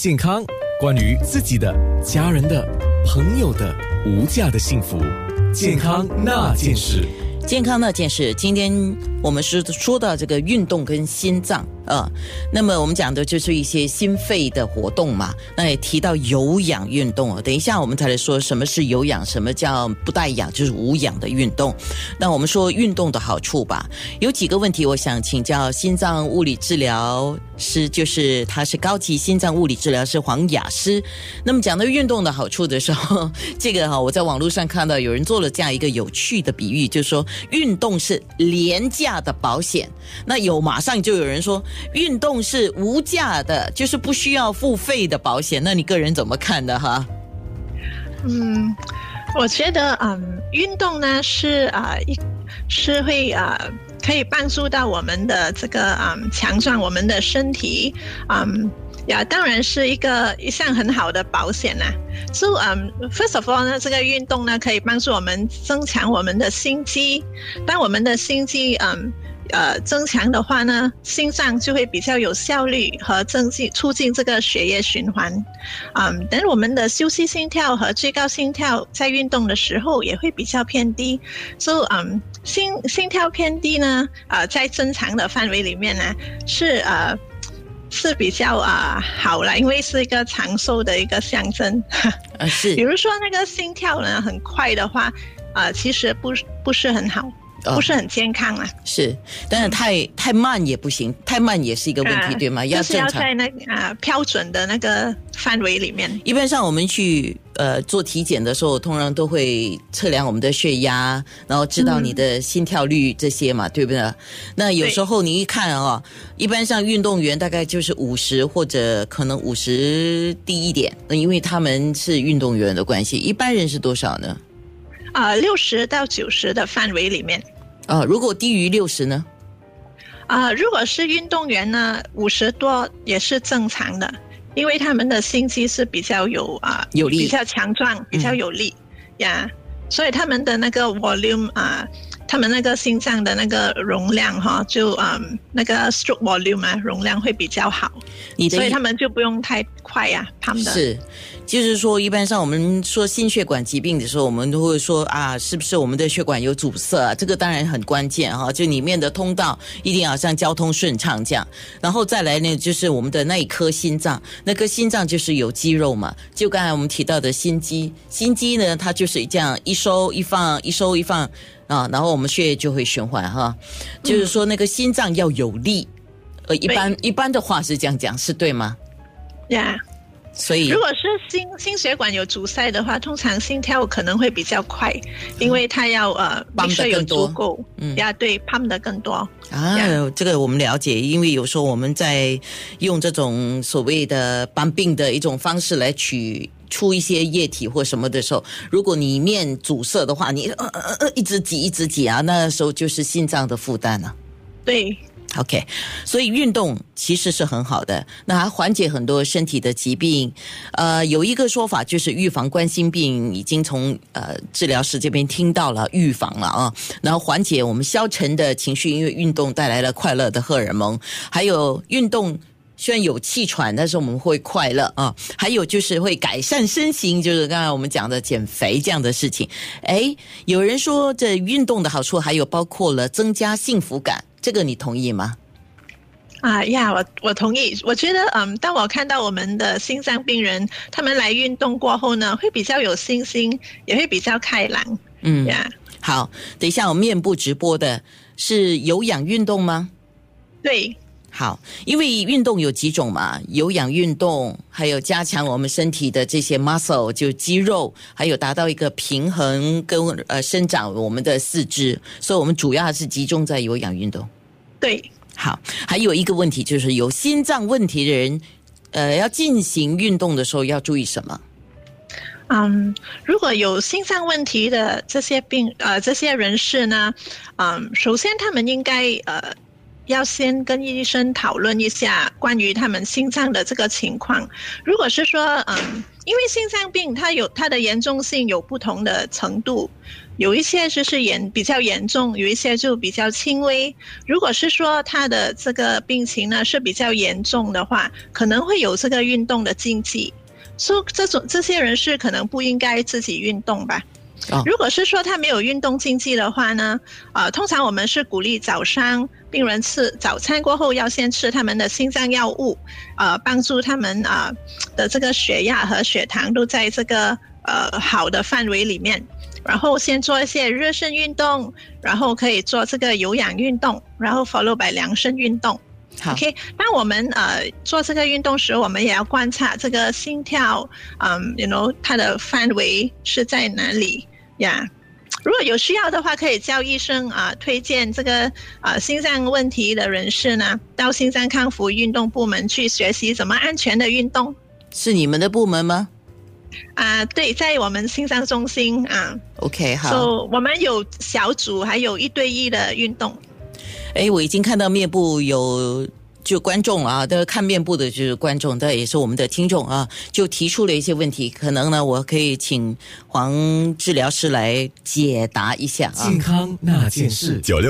健康，关于自己的、家人的、朋友的无价的幸福，健康那件事。健康那件事，今天我们是说到这个运动跟心脏啊，那么我们讲的就是一些心肺的活动嘛。那也提到有氧运动啊，等一下我们才来说什么是有氧，什么叫不带氧，就是无氧的运动。那我们说运动的好处吧，有几个问题，我想请教心脏物理治疗师，就是他是高级心脏物理治疗师黄雅诗。那么讲到运动的好处的时候，这个哈，我在网络上看到有人做了这样一个有趣的比喻，就是说。运动是廉价的保险，那有马上就有人说运动是无价的，就是不需要付费的保险。那你个人怎么看的哈？嗯，我觉得嗯，运动呢是啊是会啊可以帮助到我们的这个嗯强壮我们的身体嗯。呀，当然是一个一项很好的保险呐。So，嗯，first of all 呢，这个运动呢可以帮助我们增强我们的心肌。当我们的心肌嗯呃增强的话呢，心脏就会比较有效率和增进促进这个血液循环。嗯，等我们的休息心跳和最高心跳在运动的时候也会比较偏低。So，嗯，心心跳偏低呢，呃，在正常的范围里面呢是呃。是比较啊好了，因为是一个长寿的一个象征。啊，是。比如说那个心跳呢很快的话，啊，其实不不是很好。不是很健康啊，是，但是太太慢也不行，太慢也是一个问题，对吗？要是要在那啊标准的那个范围里面。一般上我们去呃做体检的时候，通常都会测量我们的血压，然后知道你的心跳率这些嘛，对不对？那有时候你一看啊，一般上运动员大概就是五十或者可能五十低一点，那因为他们是运动员的关系。一般人是多少呢？啊，六十到九十的范围里面。啊，如果低于六十呢？啊，如果是运动员呢，五十多也是正常的，因为他们的心肌是比较有啊有力、比较强壮、比较有力呀，所以他们的那个 volume 啊，他们那个心脏的那个容量哈，就嗯那个 stroke volume 啊，容量会比较好，所以他们就不用太快呀，他们的是。就是说，一般上我们说心血管疾病的时候，我们都会说啊，是不是我们的血管有阻塞？啊这个当然很关键哈，就里面的通道一定要像交通顺畅这样。然后再来呢，就是我们的那一颗心脏，那颗心脏就是有肌肉嘛，就刚才我们提到的心肌，心肌呢，它就是这样一收一放，一收一放啊，然后我们血液就会循环哈。就是说，那个心脏要有力，呃，一般一般的话是这样讲，是对吗？呀。所以，如果是心心血管有阻塞的话，通常心跳可能会比较快，因为它要呃，泵的更多，够，嗯，呀，对，泵的更多啊。这个我们了解，因为有时候我们在用这种所谓的帮病的一种方式来取出一些液体或什么的时候，如果里面阻塞的话，你呃呃呃一直挤一直挤啊，那时候就是心脏的负担了。对。OK，所以运动其实是很好的，那还缓解很多身体的疾病。呃，有一个说法就是预防冠心病，已经从呃治疗师这边听到了预防了啊。然后缓解我们消沉的情绪，因为运动带来了快乐的荷尔蒙。还有运动虽然有气喘，但是我们会快乐啊。还有就是会改善身形，就是刚才我们讲的减肥这样的事情。哎，有人说这运动的好处还有包括了增加幸福感。这个你同意吗？啊呀，我我同意。我觉得，嗯，当我看到我们的心脏病人他们来运动过后呢，会比较有信心，也会比较开朗。嗯呀，好，等一下我面部直播的是有氧运动吗？对。好，因为运动有几种嘛，有氧运动，还有加强我们身体的这些 muscle，就肌肉，还有达到一个平衡跟呃生长我们的四肢，所以我们主要还是集中在有氧运动。对，好，还有一个问题就是有心脏问题的人，呃，要进行运动的时候要注意什么？嗯，如果有心脏问题的这些病呃这些人士呢，嗯，首先他们应该呃。要先跟医生讨论一下关于他们心脏的这个情况。如果是说，嗯，因为心脏病它有它的严重性有不同的程度，有一些就是严比较严重，有一些就比较轻微。如果是说他的这个病情呢是比较严重的话，可能会有这个运动的禁忌，所以这种这些人是可能不应该自己运动吧。哦如果是说他没有运动禁忌的话呢，呃，通常我们是鼓励早上病人吃早餐过后要先吃他们的心脏药物，呃，帮助他们啊、的这个血压和血糖都在这个呃好的范围里面。然后先做一些热身运动，然后可以做这个有氧运动，然后 follow by 量身运动。好 OK，当我们呃做这个运动时，我们也要观察这个心跳，嗯，you know 它的范围是在哪里呀如果有需要的话，可以叫医生啊、推荐这个啊、心脏问题的人士呢，到心脏康复运动部门去学习怎么安全的运动是你们的部门吗啊、对，在我们心脏中心啊，？OK，好。所以我们有小组，还有一对一的运动。哎，我已经看到面部有就观众啊，的看面部的就是观众，但也是我们的听众啊，就提出了一些问题，可能呢，我可以请黄治疗师来解答一下啊。健康那件事，九六。